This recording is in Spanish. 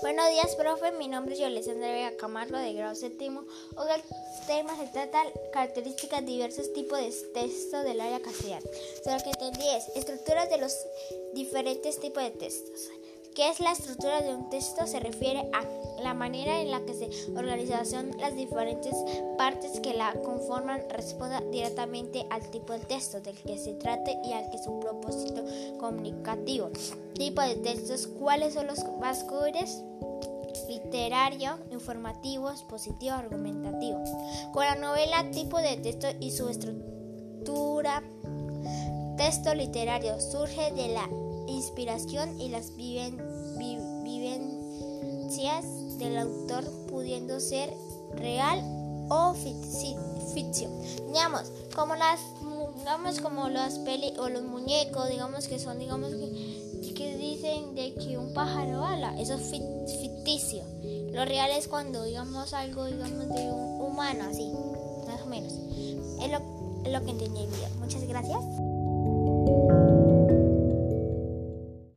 Buenos días, profe. Mi nombre es Yolesandra Vega Camargo, de grado séptimo. Hoy el tema se trata características diversos tipos de texto del área castellana. Sobre lo que entendí es estructuras de los diferentes tipos de textos. ¿Qué es la estructura de un texto? Se refiere a la manera en la que se organizan las diferentes partes que la conforman responda directamente al tipo de texto del que se trate y al que su propósito comunicativo. Tipo de textos, ¿cuáles son los más comunes? literario, informativo, expositivo, argumentativo. Con la novela, tipo de texto y su estructura. Texto literario surge de la inspiración y las vivencias del autor pudiendo ser real o ficción. Digamos, como las digamos como las peli o los muñecos, digamos que son digamos que, que dicen de que un pájaro ala, eso es ficticio. Lo real es cuando digamos algo digamos de un humano así, más o menos. Es lo, es lo que entendí el video. Muchas gracias.